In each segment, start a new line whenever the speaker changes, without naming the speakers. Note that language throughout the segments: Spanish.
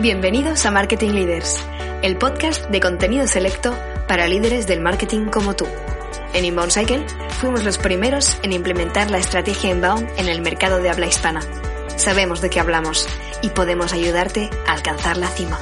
Bienvenidos a Marketing Leaders, el podcast de contenido selecto para líderes del marketing como tú. En Inbound Cycle fuimos los primeros en implementar la estrategia Inbound en el mercado de habla hispana. Sabemos de qué hablamos y podemos ayudarte a alcanzar la cima.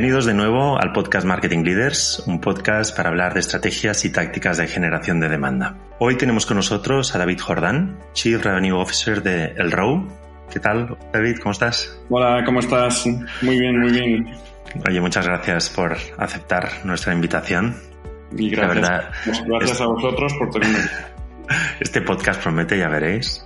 Bienvenidos de nuevo al podcast Marketing Leaders, un podcast para hablar de estrategias y tácticas de generación de demanda. Hoy tenemos con nosotros a David Jordán, Chief Revenue Officer de El Row. ¿Qué tal, David? ¿Cómo estás?
Hola, ¿cómo estás? Muy bien, muy bien.
Oye, muchas gracias por aceptar nuestra invitación.
Y gracias, verdad, gracias a vosotros por tenerme.
Este podcast promete, ya veréis.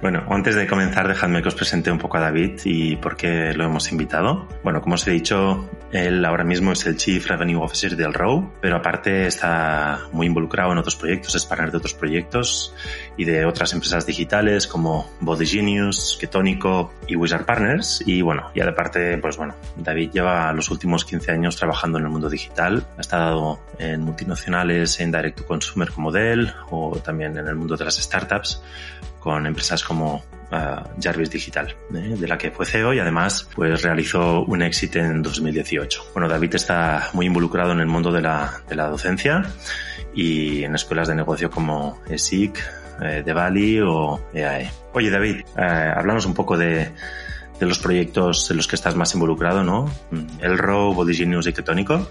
Bueno, antes de comenzar, dejadme que os presente un poco a David y por qué lo hemos invitado. Bueno, como os he dicho, él ahora mismo es el Chief Revenue Officer del Row, pero aparte está muy involucrado en otros proyectos, es partner de otros proyectos y de otras empresas digitales como Body Genius, Ketónico y Wizard Partners. Y bueno, ya de parte, pues bueno, David lleva los últimos 15 años trabajando en el mundo digital. Ha estado en multinacionales en Direct Consumer como Dell o también en el mundo de las startups con empresas como uh, Jarvis Digital, ¿eh? de la que fue CEO y además pues realizó un éxito en 2018. Bueno, David está muy involucrado en el mundo de la, de la docencia y en escuelas de negocio como ESIC, eh, de Bali o EAE. Oye David, eh, hablamos un poco de, de, los proyectos en los que estás más involucrado, ¿no? El RAW, Body Genius y Ketónico.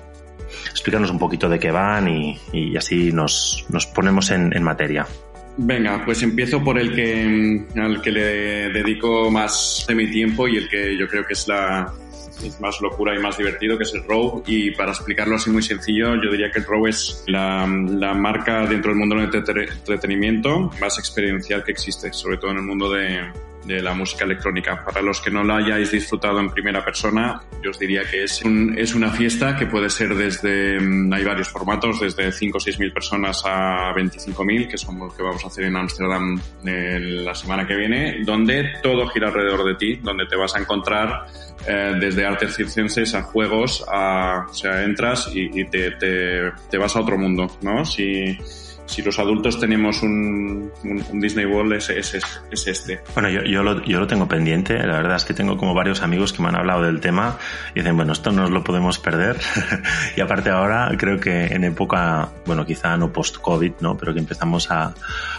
Explícanos un poquito de qué van y, así nos, nos ponemos en, en materia.
Venga, pues empiezo por el que al que le dedico más de mi tiempo y el que yo creo que es la más locura y más divertido, que es el Row. Y para explicarlo así muy sencillo, yo diría que el Row es la, la marca dentro del mundo del entretenimiento más experiencial que existe, sobre todo en el mundo de, de la música electrónica. Para los que no la hayáis disfrutado en primera persona, yo os diría que es, un, es una fiesta que puede ser desde, mm, hay varios formatos, desde 5 o 6 mil personas a 25 mil, que son los que vamos a hacer en Ámsterdam eh, la semana que viene, donde todo gira alrededor de ti, donde te vas a encontrar eh, desde artes circenses a juegos, a, o sea, entras y, y te, te, te, vas a otro mundo, ¿no? Si, si los adultos tenemos un, un, un Disney World es, es, es, este.
Bueno, yo, yo, lo, yo lo tengo pendiente, la verdad es que tengo como varios amigos que me han hablado del tema y dicen, bueno, esto no nos lo podemos perder. y aparte ahora creo que en época, bueno, quizá no post-COVID, ¿no? Pero que empezamos a,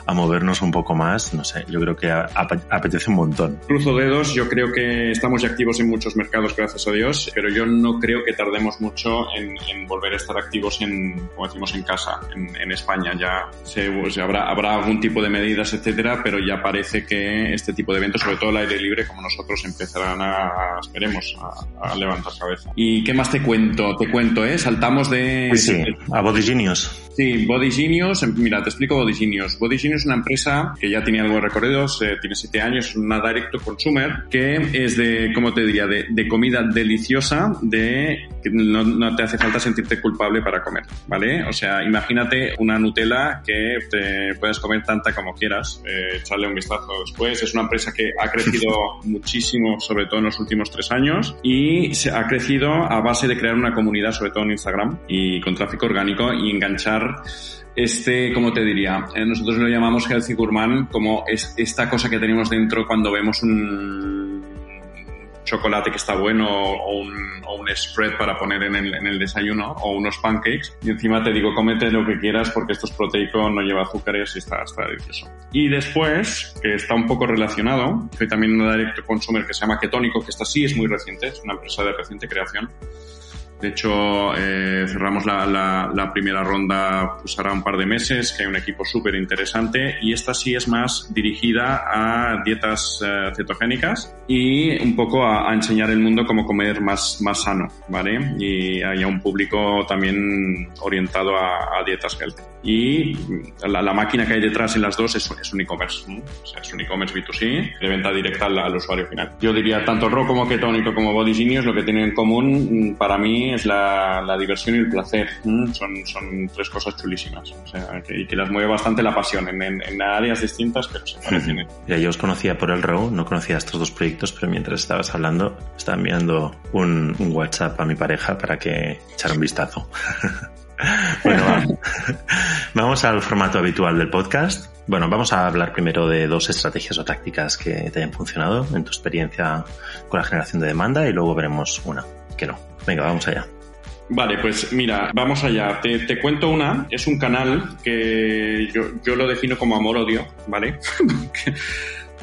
a movernos un poco más, no sé, yo creo que apetece un montón.
Cruzo dedos, yo creo que estamos ya activos en muchos mercados, gracias a Dios, pero yo no creo que tardemos mucho en, en volver a estar activos en, como decimos, en casa, en, en España. Ya se, pues, habrá, habrá algún tipo de medidas, etcétera, pero ya parece que este tipo de eventos, sobre todo el aire libre, como nosotros, empezarán a, esperemos, a, a levantar cabeza. ¿Y qué más te cuento? Te cuento, ¿eh? Saltamos de...
Sí, sí, a Body Genius.
Sí, Body Genius, mira, te explico Body Genius. Body Genius es una empresa que ya tiene algo de recorridos, eh, tiene siete años, es una direct to consumer, que es de, ¿cómo te diría?, de, de comida deliciosa, de que no, no, te hace falta sentirte culpable para comer, ¿vale? O sea, imagínate una Nutella que te puedes comer tanta como quieras, eh, echarle un vistazo después. Es una empresa que ha crecido muchísimo, sobre todo en los últimos tres años, y se ha crecido a base de crear una comunidad, sobre todo en Instagram, y con tráfico orgánico, y enganchar este, como te diría, eh, nosotros lo llamamos healthy gourmand, como es esta cosa que tenemos dentro cuando vemos un chocolate que está bueno o un, o un spread para poner en el, en el, desayuno o unos pancakes y encima te digo cómete lo que quieras porque esto es proteico, no lleva azúcares y está, está delicioso. Y después, que está un poco relacionado, hay también una direct consumer que se llama Ketónico, que esta sí es muy reciente, es una empresa de reciente creación, De hecho, eh, cerramos la, la, primera ronda pues hará un par de meses, que hay un equipo súper interesante y esta sí es más dirigida a dietas eh, cetogénicas y un poco a, enseñar el mundo cómo comer más, más sano, ¿vale? Y hay un público también orientado a, a dietas healthy. Y la, máquina que hay detrás en las dos es, es un e-commerce, o sea, es un e-commerce B2C de venta directa al, usuario final. Yo diría tanto Raw como Ketónico como Body Genius lo que tienen en común mm, para mí es la, la diversión y el placer. Son, son tres cosas chulísimas. O sea, que, y que las mueve bastante la pasión en, en, áreas distintas, pero se parecen.
Ya yo os conocía por el Raw, no conocía estos dos proyectos, pero mientras estabas hablando, estaba enviando un, un WhatsApp a mi pareja para que echara un vistazo. bueno, vamos al formato habitual del podcast. Bueno, vamos a hablar primero de dos estrategias o tácticas que te hayan funcionado en tu experiencia con la generación de demanda y luego veremos una que no. Venga, vamos allá.
Vale, pues mira, vamos allá. Te, cuento una. Es un canal que yo, yo lo defino como amor-odio, ¿vale?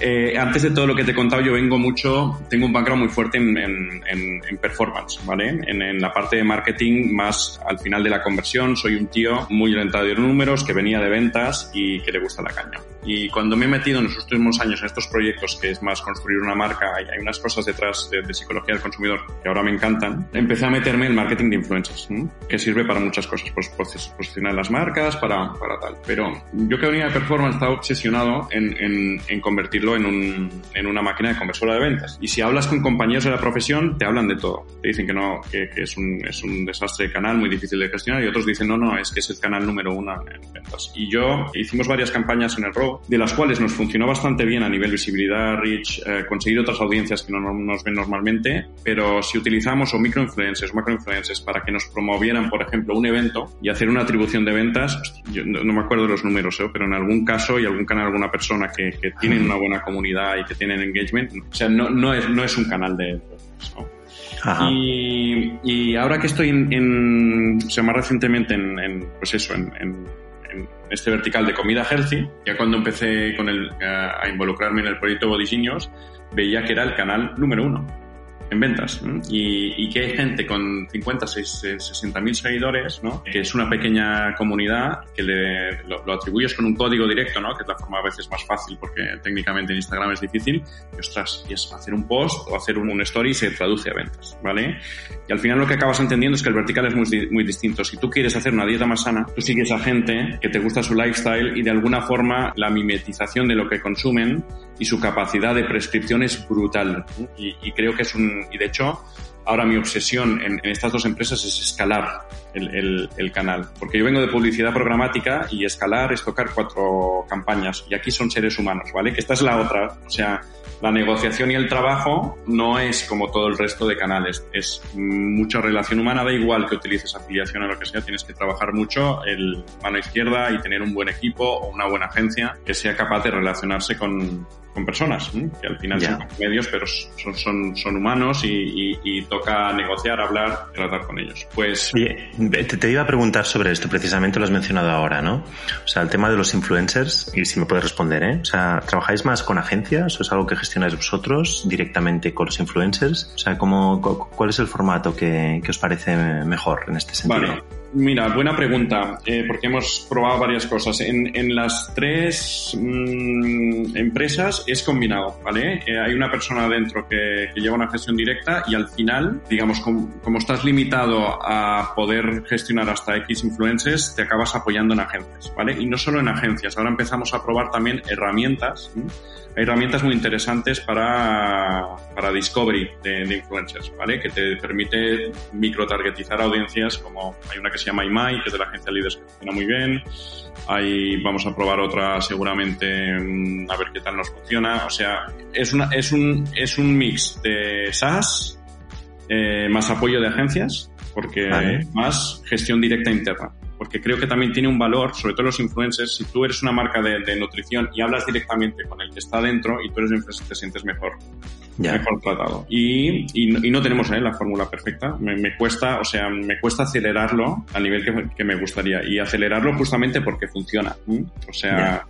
Eh, antes de todo lo que te he contado, yo vengo mucho, tengo un background muy fuerte en, en, performance, ¿vale? En, la parte de marketing más al final de la conversión. Soy un tío muy orientado en números, que venía de ventas y que le gusta la caña. Y cuando me he metido en los últimos años en estos proyectos, que es más construir una marca, hay unas cosas detrás de, psicología del consumidor que ahora me encantan, empecé a meterme en marketing de influencers, que sirve para muchas cosas, pues, pues posicionar las marcas, para, para tal. Pero yo que venía de performance estaba obsesionado en, en, en convertirlo en, un, en una máquina de conversora de ventas. Y si hablas con compañeros de la profesión, te hablan de todo. Te dicen que no, que, que es, un, es un desastre de canal, muy difícil de gestionar, y otros dicen, no, no, es que es el canal número uno en ventas. Y yo hicimos varias campañas en el De las cuales nos funcionó bastante bien a nivel visibilidad, reach, eh, conseguir otras audiencias que no nos ven normalmente, pero si utilizamos o microinfluencers o macroinfluencers para que nos promovieran, por ejemplo, un evento y hacer una atribución de ventas, yo no, me acuerdo de los números, ¿eh? pero en algún caso y algún canal, alguna persona que, que tiene una buena comunidad y que tienen engagement, o sea, no, no, es, no es un canal de... Y, y, ahora que estoy en, en o sea, más recientemente en, en pues eso, en este vertical de comida healthy, ya cuando empecé con el, a involucrarme en el proyecto Bodiciños, veía que era el canal número uno en ventas y, que hay gente con 50, 60 mil seguidores, ¿no? que es una pequeña comunidad que le, lo, atribuyes con un código directo, ¿no? que es la forma a veces más fácil porque técnicamente en Instagram es difícil, y ostras, y es hacer un post o hacer un, story y se traduce a ventas, ¿vale? Y al final lo que acabas entendiendo es que el vertical es muy, muy distinto. Si tú quieres hacer una dieta más sana, tú sigues a gente que te gusta su lifestyle y de alguna forma la mimetización de lo que consumen y su capacidad de prescripción es brutal. Y, y creo que es un, y de hecho, ahora mi obsesión en, estas dos empresas es escalar el, el, canal. Porque yo vengo de publicidad programática y escalar es tocar cuatro campañas. Y aquí son seres humanos, ¿vale? Que esta es la otra. O sea, la negociación y el trabajo no es como todo el resto de canales. Es mucha relación humana. Da igual que utilices afiliación o lo que sea. Tienes que trabajar mucho el mano izquierda y tener un buen equipo o una buena agencia que sea capaz de relacionarse con, con personas, que al final son medios, pero son, son, son humanos y, y, toca negociar, hablar, tratar con ellos. Pues.
te, te, iba a preguntar sobre esto, precisamente lo has mencionado ahora, ¿no? O sea, el tema de los influencers, y si me puedes responder, ¿eh? O sea, ¿trabajáis más con agencias o es algo que gestionáis vosotros directamente con los influencers? O sea, ¿cómo, ¿cuál es el formato que, que os parece mejor en este sentido?
Vale. Mira, buena pregunta, eh, porque hemos probado varias cosas. En, las tres mmm, empresas es combinado, ¿vale? Eh, hay una persona dentro que, lleva una gestión directa y al final, digamos, como, estás limitado a poder gestionar hasta X influencers, te acabas apoyando en agencias, ¿vale? Y no solo en agencias, ahora empezamos a probar también herramientas. hay herramientas muy interesantes para, para discovery de, de, influencers, ¿vale? Que te permite micro-targetizar audiencias como hay una que se llama IMAI, que es de la agencia Líderes que funciona muy bien. Ahí vamos a probar otra seguramente mm, a ver qué tal nos funciona. O sea, es, una, es, un, es un mix de SaaS eh, más apoyo de agencias porque vale. más gestión directa interna porque creo que también tiene un valor, sobre todo los influencers, si tú eres una marca de, de nutrición y hablas directamente con el que está dentro y tú eres un influencer, te sientes mejor. Ya. mejor tratado. Y, y, y no tenemos ¿eh? la fórmula perfecta. Me, me, cuesta, o sea, me cuesta acelerarlo a nivel que, que, me gustaría. Y acelerarlo justamente porque funciona. O sea, ya.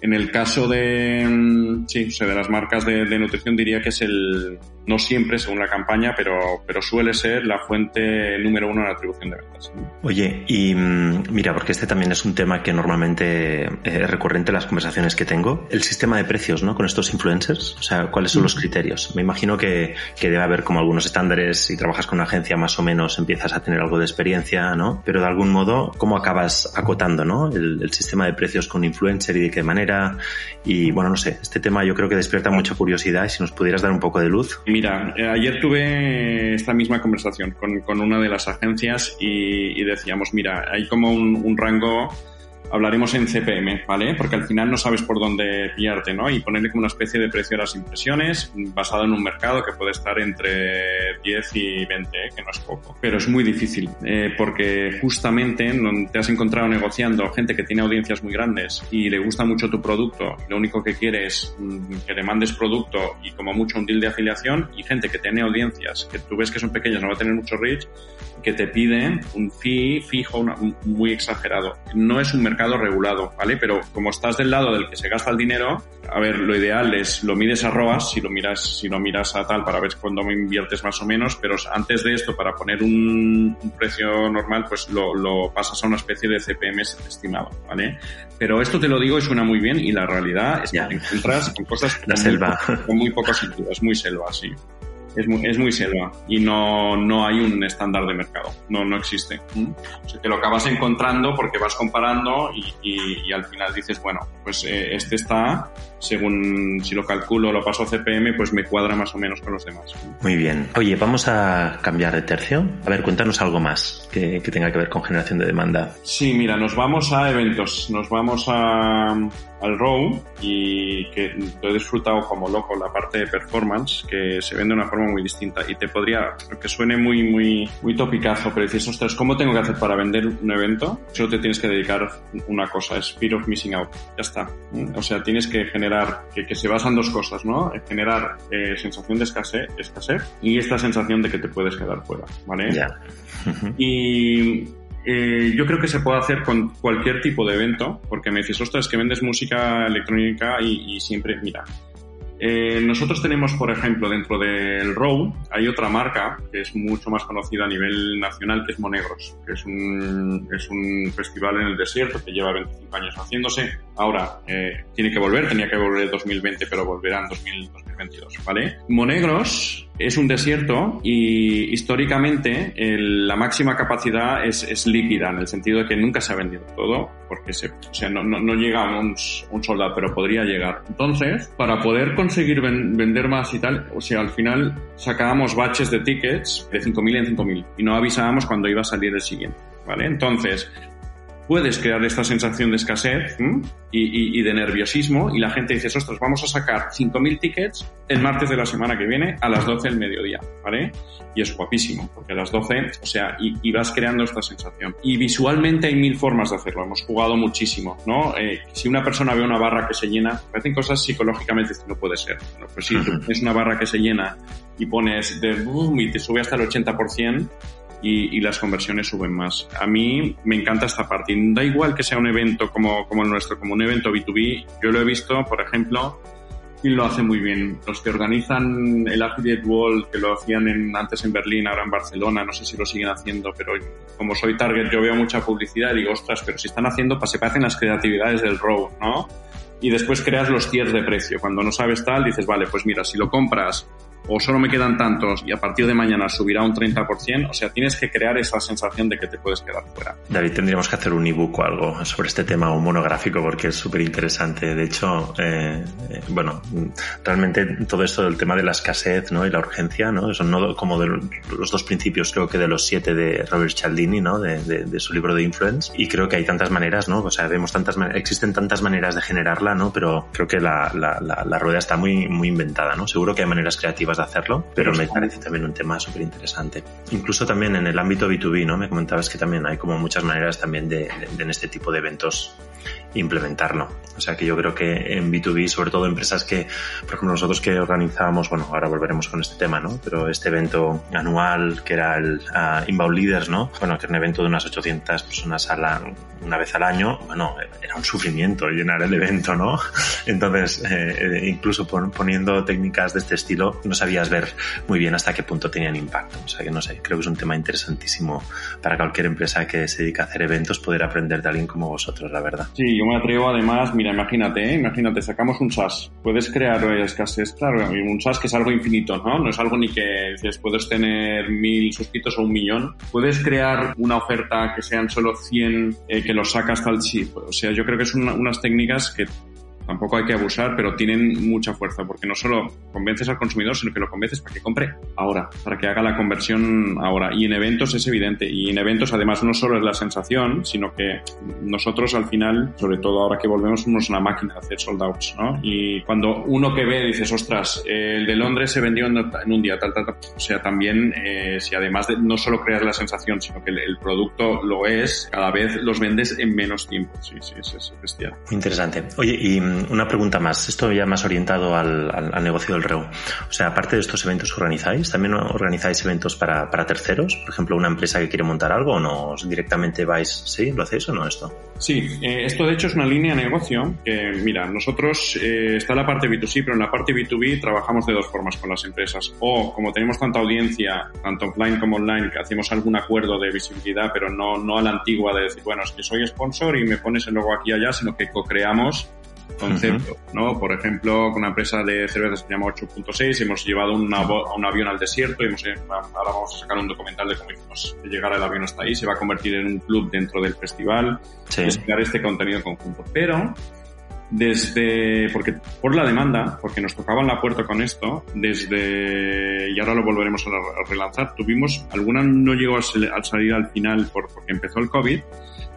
en el caso de, sí, o sea, de las marcas de, de, nutrición diría que es el, no siempre según la campaña, pero, pero suele ser la fuente número uno de la atribución de ventas.
Oye, y mm, mira, porque este también es un tema que normalmente eh, es recurrente en las conversaciones que tengo, el sistema de precios, ¿no? Con estos influencers, o sea, ¿cuáles son los criterios? Me imagino que, que debe haber como algunos estándares, si trabajas con una agencia más o menos empiezas a tener algo de experiencia, ¿no? Pero de algún modo, ¿cómo acabas acotando, ¿no? El, el sistema de precios con influencer y de qué manera. Y bueno, no sé, este tema yo creo que despierta mucha curiosidad y si nos pudieras dar un poco de luz.
Mira, eh, ayer tuve esta misma conversación con, con una de las agencias y, decíamos, mira, hay como un rango hablaremos en CPM, ¿vale? Porque al final no sabes por dónde pillarte, ¿no? Y ponerle como una especie de precio a las impresiones basado en un mercado que puede estar entre 10 y 20, ¿eh? que no es poco. Pero es muy difícil, eh, porque justamente te has encontrado negociando gente que tiene audiencias muy grandes y le gusta mucho tu producto, lo único que quiere es mm, que le mandes producto y como mucho un deal de afiliación y gente que tiene audiencias que tú ves que son pequeñas, no va a tener mucho reach, que te piden un fee fijo una, muy exagerado. No es un mercado regulado, ¿vale? Pero como estás del lado del que se gasta el dinero, a ver, lo ideal es lo mides a ROAS, si lo miras, si lo miras a tal para ver cuándo me inviertes más o menos, pero antes de esto, para poner un, un precio normal, pues lo, lo, pasas a una especie de CPM estimado, ¿vale? Pero esto te lo digo y suena muy bien y la realidad es que te encuentras con cosas
la selva.
Muy, con muy poco sentido, es muy selva, sí es muy, es muy selva y no, no hay un estándar de mercado, no, no existe. ¿Mm? O sea, te lo acabas encontrando porque vas comparando y, y, y al final dices, bueno, pues eh, este está, según si lo calculo, lo paso a CPM, pues me cuadra más o menos con los demás.
Muy bien. Oye, vamos a cambiar de tercio. A ver, cuéntanos algo más que, que tenga que ver con generación de demanda.
Sí, mira, nos vamos a eventos, nos vamos a, al ROW y que he disfrutado como loco la parte de performance que se vende de una forma muy distinta y te podría, que suene muy, muy, muy topicazo, pero dices, ostras, ¿cómo tengo que hacer para vender un evento? Solo te tienes que dedicar una cosa, es fear of missing out. Ya está. O sea, tienes que generar, que, que se basan dos cosas, ¿no? Generar eh, sensación de escasez, escasez y esta sensación de que te puedes quedar fuera, ¿vale?
Ya.
Y eh, yo creo que se puede hacer con cualquier tipo de evento, porque me dices, ostras, que vendes música electrónica y, siempre, mira, eh, nosotros tenemos, por ejemplo, dentro del Row, hay otra marca que es mucho más conocida a nivel nacional, que es Monegros, que es un, es un festival en el desierto que lleva 25 años haciéndose. Ahora, eh, tiene que volver, tenía que volver en 2020, pero volverá en 2000, 2022, ¿vale? Monegros es un desierto y históricamente la máxima capacidad es, líquida, en el sentido de que nunca se ha vendido todo, porque se, o sea, no, no, llega un, soldado, pero podría llegar. Entonces, para poder conseguir ven, vender más y tal, o sea, al final sacábamos baches de tickets de 5.000 en 5.000 y no avisábamos cuando iba a salir el siguiente, ¿vale? Entonces, puedes crear esta sensación de escasez y, y, y, de nerviosismo y la gente dice, ostras, vamos a sacar 5.000 tickets el martes de la semana que viene a las 12 del mediodía, ¿vale? Y es guapísimo, porque a las 12, o sea, y, y vas creando esta sensación. Y visualmente hay mil formas de hacerlo, hemos jugado muchísimo, ¿no? Eh, si una persona ve una barra que se llena, parecen cosas psicológicamente no puede ser. ¿no? Pues si tú tienes una barra que se llena y pones de boom y te sube hasta el 80%, y, las conversiones suben más. A mí me encanta esta parte. Da igual que sea un evento como, como el nuestro, como un evento B2B. Yo lo he visto, por ejemplo, y lo hace muy bien. Los que organizan el Affiliate Wall, que lo hacían en, antes en Berlín, ahora en Barcelona, no sé si lo siguen haciendo, pero como soy target, yo veo mucha publicidad y digo, ostras, pero si están haciendo, se parecen las creatividades del Row, ¿no? Y después creas los tiers de precio. Cuando no sabes tal, dices, vale, pues mira, si lo compras o solo me quedan tantos y a partir de mañana subirá un 30%, o sea, tienes que crear esa sensación de que te puedes quedar fuera.
David, tendríamos que hacer un ebook o algo sobre este tema, un monográfico, porque es súper interesante. De hecho, eh, eh, bueno, realmente todo esto del tema de la escasez ¿no? y la urgencia, ¿no? son no como de los dos principios, creo que de los siete de Robert Cialdini, ¿no? De, de, de, su libro de Influence, y creo que hay tantas maneras, ¿no? O sea, vemos tantas existen tantas maneras de generarla, ¿no? Pero creo que la, la, la, la rueda está muy, muy inventada, ¿no? Seguro que hay maneras creativas de hacerlo, pero me parece también un tema súper interesante. Incluso también en el ámbito B2B, ¿no? Me comentabas que también hay como muchas maneras también de, de, de en este tipo de eventos implementarlo. O sea que yo creo que en B2B, sobre todo empresas que, por ejemplo, nosotros que organizábamos, bueno, ahora volveremos con este tema, ¿no? Pero este evento anual que era el uh, Inbound Leaders, ¿no? Bueno, que era un evento de unas 800 personas a una vez al año, bueno, era un sufrimiento llenar el evento, ¿no? Entonces, eh, incluso poniendo técnicas de este estilo, no sabías ver muy bien hasta qué punto tenían impacto. O sea que no sé, creo que es un tema interesantísimo para cualquier empresa que se dedica a hacer eventos poder aprender de alguien como vosotros, la verdad.
Sí, yo me atrevo además, mira, imagínate, ¿eh? imagínate, sacamos un SaaS, puedes crear escasez, claro, un SaaS que es algo infinito, ¿no? No es algo ni que dices, puedes tener mil suscritos o un millón, puedes crear una oferta que sean solo 100 eh, que los sacas el chip. O sea, yo creo que son unas técnicas que tampoco hay que abusar, pero tienen mucha fuerza, porque no solo convences al consumidor, sino que lo convences para que compre ahora, para que haga la conversión ahora. Y en eventos es evidente, y en eventos además no solo es la sensación, sino que nosotros al final, sobre todo ahora que volvemos, somos una máquina de hacer sold outs, ¿no? Y cuando uno que ve dices, ostras, el de Londres se vendió en un día, tal, tal, tal. O sea, también, eh, si además de no solo creas la sensación, sino que el, producto lo es, cada vez los vendes en menos tiempo. Sí, sí, es, es.
Interesante. Oye, y una pregunta más, esto ya más orientado al, al, negocio del REU. O sea, aparte de estos eventos que organizáis, ¿también organizáis eventos para, para terceros? Por ejemplo, una empresa que quiere montar algo o no, directamente vais, ¿sí? ¿Lo hacéis o no esto?
Sí, eh, esto de hecho es una línea de negocio mira, nosotros eh, está la parte B2C, pero en la parte B2B trabajamos de dos formas con las empresas. O como tenemos tanta audiencia, tanto offline como online, que hacemos algún acuerdo de visibilidad, pero no, no a la antigua de decir, bueno, es que soy sponsor y me pones el logo aquí y allá, sino que co-creamos concepto, ¿no? Por ejemplo, con una empresa de cervezas que se llama 8.6 hemos llevado un avión al desierto y hemos, ahora vamos a sacar un documental de cómo hicimos llegar el avión hasta ahí, se va a convertir en un club dentro del festival, sí. crear este contenido conjunto. Pero desde, porque por la demanda, porque nos tocaban la puerta con esto, desde, y ahora lo volveremos a relanzar, tuvimos, alguna no llegó a salir al final por, porque empezó el COVID,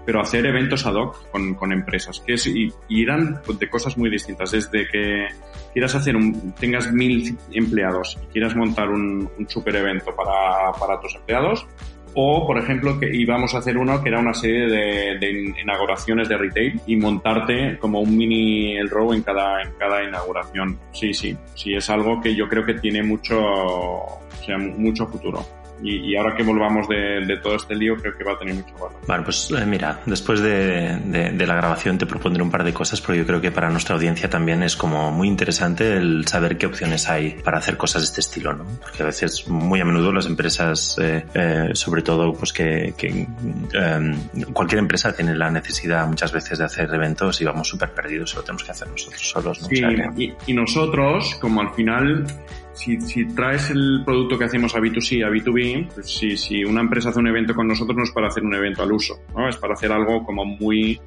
pero hacer eventos ad hoc con, con empresas, que es, y, y, eran de cosas muy distintas, desde que quieras hacer un, tengas mil empleados y quieras montar un, un super evento para, para tus empleados, o, por ejemplo, que íbamos a hacer uno que era una serie de, de, inauguraciones de retail y montarte como un mini el row en cada, en cada inauguración. Sí, sí, sí, es algo que yo creo que tiene mucho, o sea, mucho futuro. Y, y, ahora que volvamos de, de, todo este lío, creo que va a tener mucho valor.
Bueno, pues eh, mira, después de, de, de, la grabación te propondré un par de cosas, porque yo creo que para nuestra audiencia también es como muy interesante el saber qué opciones hay para hacer cosas de este estilo, ¿no? Porque a veces, muy a menudo, las empresas, eh, eh, sobre todo, pues que, que eh, cualquier empresa tiene la necesidad muchas veces de hacer eventos y vamos súper perdidos, lo tenemos que hacer nosotros solos, ¿no?
Sí, o sea que... y, y nosotros, como al final si, si, traes el producto que hacemos a B2C, a B2B, pues si, si, una empresa hace un evento con nosotros no es para hacer un evento al uso, ¿no? Es para hacer algo como muy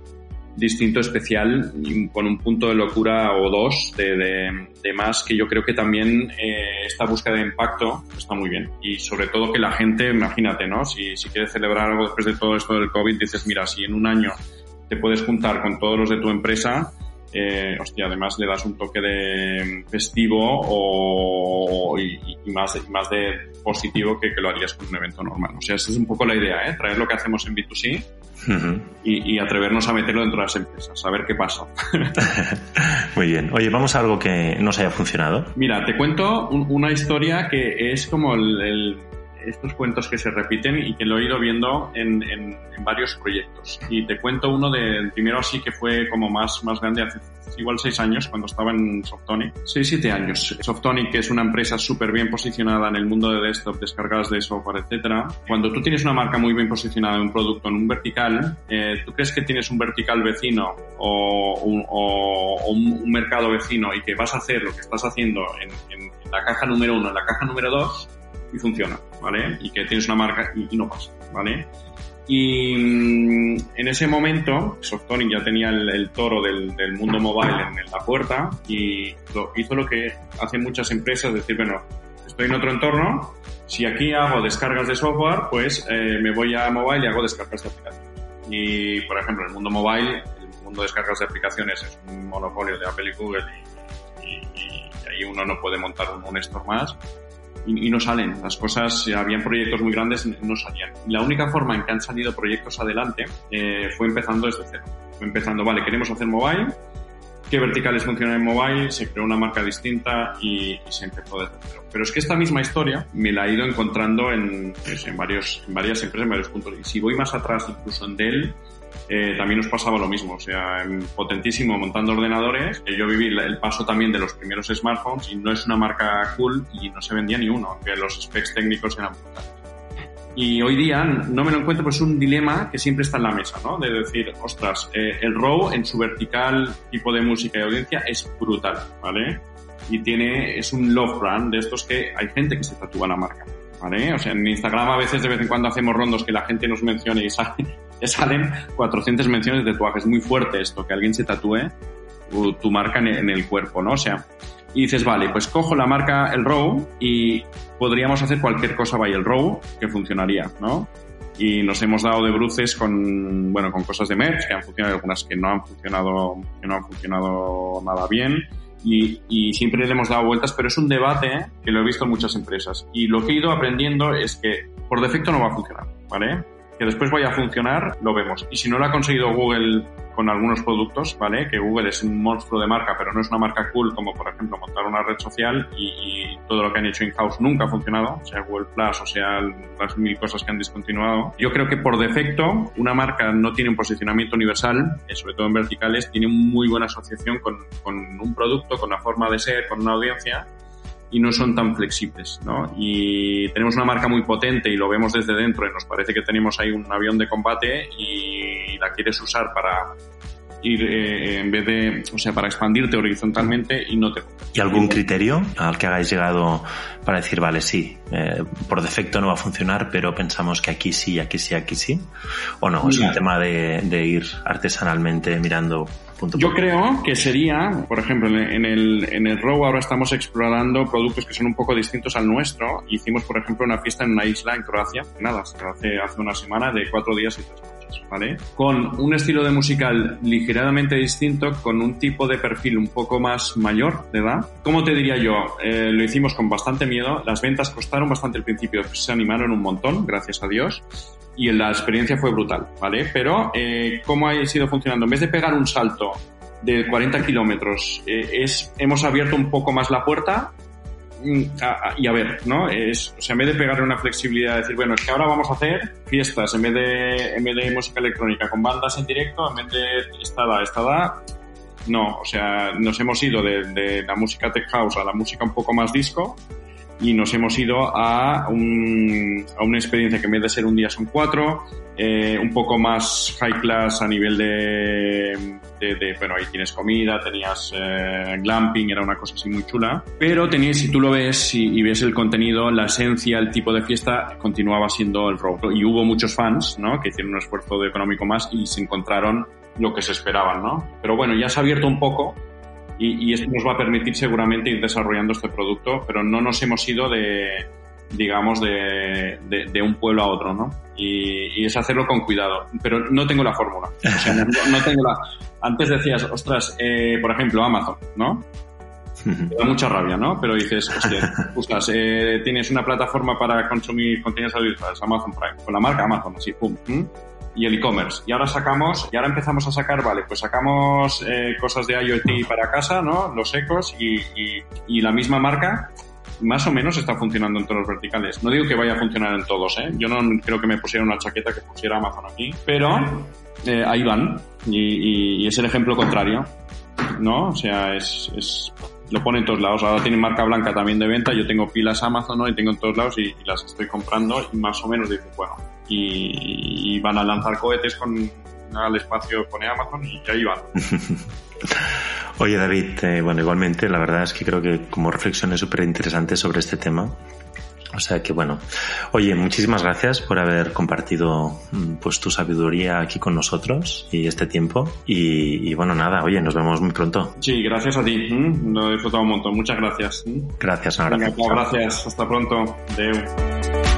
distinto, especial, con un punto de locura o dos de, de, de más, que yo creo que también eh, esta búsqueda de impacto está muy bien. Y sobre todo que la gente, imagínate, ¿no? Si, si quieres celebrar algo después de todo esto del COVID, dices, mira, si en un año te puedes juntar con todos los de tu empresa, eh, hostia, además le das un toque de festivo o, y, y más, y más de positivo que, que, lo harías con un evento normal. O sea, esa es un poco la idea, ¿eh? Traer lo que hacemos en B2C uh -huh. y, y, atrevernos a meterlo dentro de las empresas, a ver qué pasa.
Muy bien. Oye, vamos a algo que nos haya funcionado.
Mira, te cuento un, una historia que es como el, el estos cuentos que se repiten y que lo he ido viendo en, en, en, varios proyectos. Y te cuento uno de, primero así que fue como más, más grande hace igual seis años cuando estaba en Softonic. Seis, siete años. Softonic, es una empresa súper bien posicionada en el mundo de desktop, descargas de software, etcétera. Cuando tú tienes una marca muy bien posicionada en un producto, en un vertical, eh, tú crees que tienes un vertical vecino o un, o, o un, mercado vecino y que vas a hacer lo que estás haciendo en, en la caja número uno, en la caja número dos, y funciona, ¿vale? Y que tienes una marca y, y no pasa, ¿vale? Y mmm, en ese momento, Softonic ya tenía el, el toro del, del, mundo mobile en, en, la puerta y lo, hizo lo que hacen muchas empresas, decir, bueno, estoy en otro entorno, si aquí hago descargas de software, pues eh, me voy a mobile y hago descargas de aplicaciones. Y, por ejemplo, el mundo mobile, el mundo de descargas de aplicaciones es un monopolio de Apple y Google y, y, y ahí uno no puede montar un, un store más y, y, no salen. Las cosas, habían proyectos muy grandes, no salían. La única forma en que han salido proyectos adelante eh, fue empezando desde cero. empezando, vale, queremos hacer mobile, qué verticales funcionan en mobile, se creó una marca distinta y, se empezó desde cero. Pero es que esta misma historia me la he ido encontrando en, pues, en, varios, en varias empresas, en varios puntos. Y si voy más atrás, incluso en Dell, eh, también nos pasaba lo mismo. O sea, potentísimo montando ordenadores. yo viví el paso también de los primeros smartphones y no es una marca cool y no se vendía ni uno, aunque los specs técnicos eran brutales. Y hoy día no me lo encuentro, pues es un dilema que siempre está en la mesa, ¿no? De decir, ostras, eh, el RAW en su vertical tipo de música y audiencia es brutal, ¿vale? Y tiene, es un love brand de estos que hay gente que se tatúa la marca, ¿vale? O sea, en Instagram a veces de vez en cuando hacemos rondos que la gente nos mencione y salen 400 menciones de tatuajes. Es muy fuerte esto, que alguien se tatúe tu, marca en el cuerpo, ¿no? O sea, y dices, vale, pues cojo la marca El Row y podríamos hacer cualquier cosa by El Row que funcionaría, ¿no? Y nos hemos dado de bruces con, bueno, con cosas de merch que han funcionado, algunas que no han funcionado, que no han funcionado nada bien. Y, y, siempre le hemos dado vueltas, pero es un debate que lo he visto en muchas empresas. Y lo que he ido aprendiendo es que por defecto no va a funcionar, ¿vale? Que después vaya a funcionar, lo vemos. Y si no lo ha conseguido Google con algunos productos, ¿vale? Que Google es un monstruo de marca, pero no es una marca cool como, por ejemplo, montar una red social y, todo lo que han hecho in-house nunca ha funcionado, sea Google Plus o sea las mil cosas que han discontinuado. Yo creo que por defecto una marca no tiene un posicionamiento universal, eh, sobre todo en verticales, tiene muy buena asociación con, con un producto, con la forma de ser, con una audiencia y no son tan flexibles, ¿no? Y tenemos una marca muy potente y lo vemos desde dentro y nos parece que tenemos ahí un avión de combate y la quieres usar para ir eh, en vez de, o sea, para expandirte horizontalmente y no te.
¿Y algún criterio al que hagáis llegado para decir, vale, sí, eh, por defecto no va a funcionar, pero pensamos que aquí sí, aquí sí, aquí sí? ¿O no? Es un tema de, de ir artesanalmente mirando
yo creo que sería, por ejemplo, en el, en el ROW ahora estamos explorando productos que son un poco distintos al nuestro. Hicimos, por ejemplo, una fiesta en una isla en Croacia, nada, hace, hace una semana de cuatro días y tres ¿vale? Con un estilo de musical ligeramente distinto, con un tipo de perfil un poco más mayor de edad. ¿Cómo te diría yo? Eh, lo hicimos con bastante miedo, las ventas costaron bastante al principio, se animaron un montón, gracias a Dios y la experiencia fue brutal, ¿vale? Pero, eh, ¿cómo ha sido funcionando? En vez de pegar un salto de 40 kilómetros, eh, hemos abierto un poco más la puerta mm, y a ver, ¿no? Es, o sea, en vez de pegarle una flexibilidad, de decir, bueno, es que ahora vamos a hacer fiestas en vez de, en vez de música electrónica con bandas en directo, en vez de estada, estada, no, o sea, nos hemos ido de, de la música tech house a la música un poco más disco y nos hemos ido a, un, a una experiencia que en vez de ser un día son cuatro, eh, un poco más high class a nivel de, de, bueno, ahí tienes comida, tenías eh, glamping, era una cosa así muy chula, pero tenías, si tú lo ves y, ves el contenido, la esencia, el tipo de fiesta continuaba siendo el rock. Y hubo muchos fans, ¿no? Que hicieron un esfuerzo de económico más y se encontraron lo que se esperaban, ¿no? Pero bueno, ya se ha abierto un poco y, esto nos va a permitir seguramente ir desarrollando este producto, pero no nos hemos ido de, digamos, de, de, un pueblo a otro, ¿no? Y, es hacerlo con cuidado. Pero no tengo la fórmula. O sea, no, tengo la... Antes decías, ostras, eh, por ejemplo, Amazon, ¿no? Te da mucha rabia, ¿no? Pero dices, ostras, eh, tienes una plataforma para consumir contenidos audiovisuales, Amazon Prime, con la marca Amazon, así, pum y el e-commerce. Y ahora sacamos, y ahora empezamos a sacar, vale, pues sacamos eh, cosas de IoT para casa, ¿no? Los ecos y, y, la misma marca más o menos está funcionando en todos los verticales. No digo que vaya a funcionar en todos, ¿eh? Yo no creo que me pusiera una chaqueta que pusiera Amazon aquí, pero eh, ahí van y, y, es el ejemplo contrario, ¿no? O sea, es, es lo pone en todos lados. Ahora tiene marca blanca también de venta. Yo tengo pilas Amazon, ¿no? Y tengo en todos lados y, las estoy comprando y más o menos dice, bueno, y, van a lanzar cohetes con al espacio pone Amazon y ahí van.
Oye David, eh, bueno, igualmente la verdad es que creo que como reflexión es súper interesante sobre este tema. O sea que bueno, oye, muchísimas gracias por haber compartido mm, pues tu sabiduría aquí con nosotros y este tiempo. Y, bueno, nada, oye, nos vemos muy pronto.
Sí, gracias a ti. Lo he disfrutado un montón. Muchas gracias.
Gracias, un abrazo.
gracias. Hasta pronto. Deu.